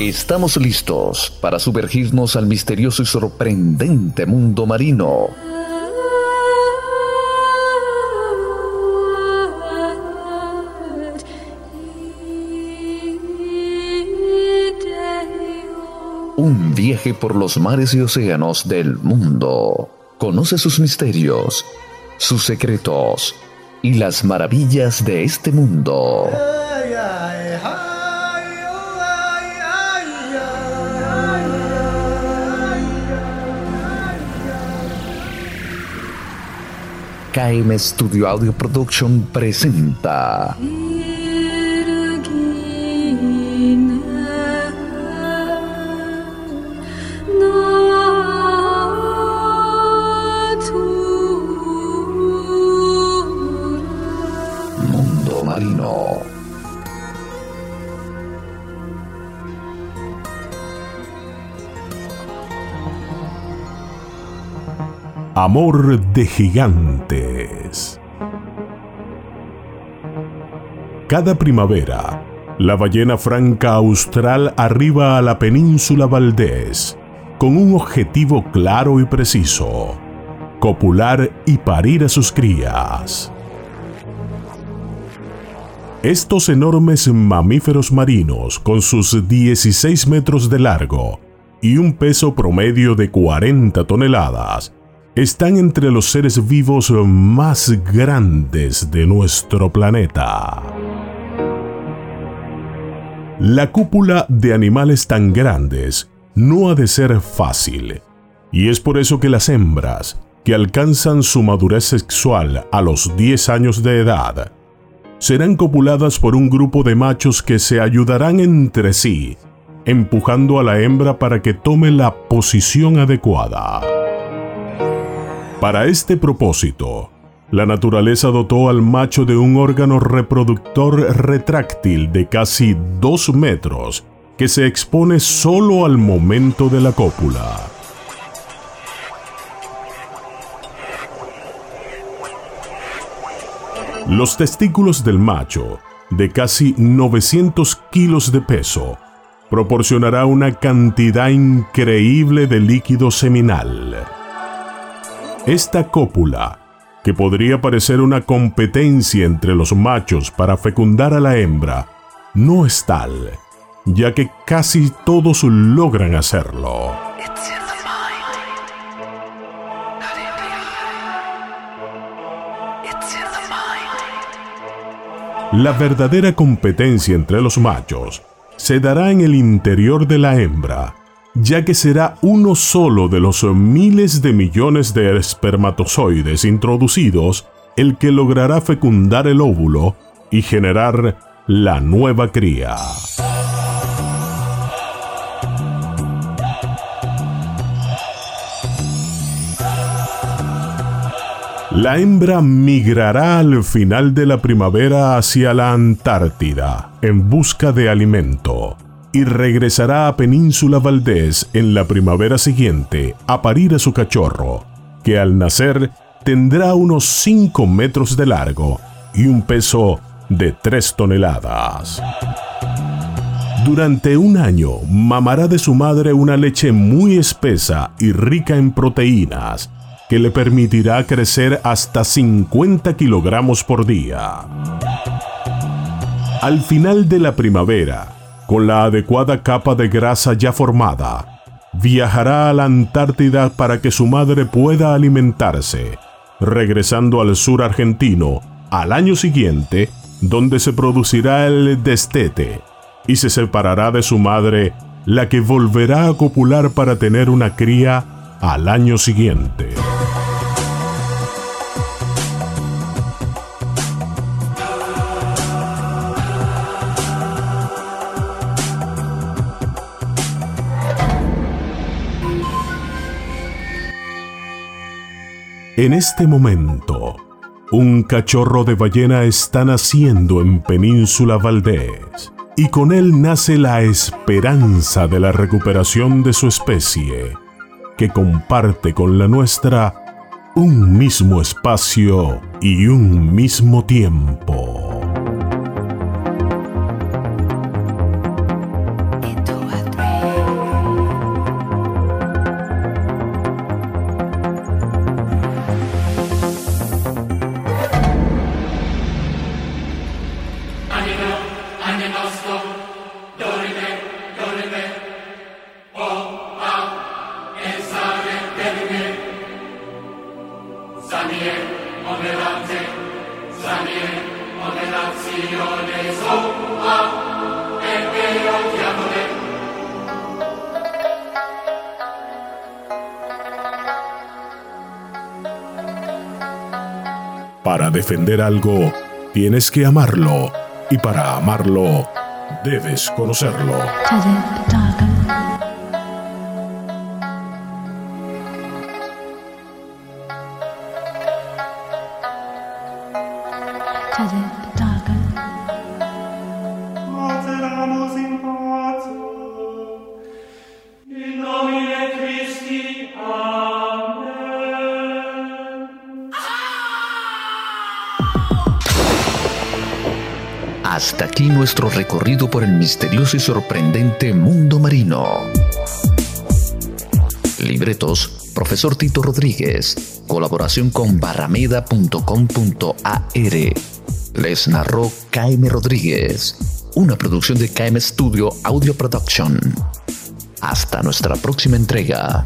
Estamos listos para sumergirnos al misterioso y sorprendente mundo marino. Un viaje por los mares y océanos del mundo. Conoce sus misterios, sus secretos y las maravillas de este mundo. KM Studio Audio Production presenta. Mundo Marino. Amor de gigantes. Cada primavera, la ballena franca austral arriba a la península Valdés con un objetivo claro y preciso, copular y parir a sus crías. Estos enormes mamíferos marinos, con sus 16 metros de largo y un peso promedio de 40 toneladas, están entre los seres vivos más grandes de nuestro planeta. La cúpula de animales tan grandes no ha de ser fácil, y es por eso que las hembras, que alcanzan su madurez sexual a los 10 años de edad, serán copuladas por un grupo de machos que se ayudarán entre sí, empujando a la hembra para que tome la posición adecuada. Para este propósito, la naturaleza dotó al macho de un órgano reproductor retráctil de casi 2 metros que se expone solo al momento de la cópula. Los testículos del macho, de casi 900 kilos de peso, proporcionará una cantidad increíble de líquido seminal. Esta cópula, que podría parecer una competencia entre los machos para fecundar a la hembra, no es tal, ya que casi todos logran hacerlo. La verdadera competencia entre los machos se dará en el interior de la hembra, ya que será uno solo de los miles de millones de espermatozoides introducidos el que logrará fecundar el óvulo y generar la nueva cría. La hembra migrará al final de la primavera hacia la Antártida en busca de alimento y regresará a Península Valdés en la primavera siguiente a parir a su cachorro, que al nacer tendrá unos 5 metros de largo y un peso de 3 toneladas. Durante un año mamará de su madre una leche muy espesa y rica en proteínas que le permitirá crecer hasta 50 kilogramos por día. Al final de la primavera, con la adecuada capa de grasa ya formada, viajará a la Antártida para que su madre pueda alimentarse, regresando al sur argentino al año siguiente, donde se producirá el destete y se separará de su madre, la que volverá a copular para tener una cría al año siguiente. En este momento, un cachorro de ballena está naciendo en Península Valdés y con él nace la esperanza de la recuperación de su especie, que comparte con la nuestra un mismo espacio y un mismo tiempo. Para defender algo, tienes que amarlo. Y para amarlo, debes conocerlo. Hasta aquí nuestro recorrido por el misterioso y sorprendente mundo marino. Libretos, profesor Tito Rodríguez. Colaboración con barrameda.com.ar. Les narró KM Rodríguez. Una producción de KM Studio Audio Production. Hasta nuestra próxima entrega.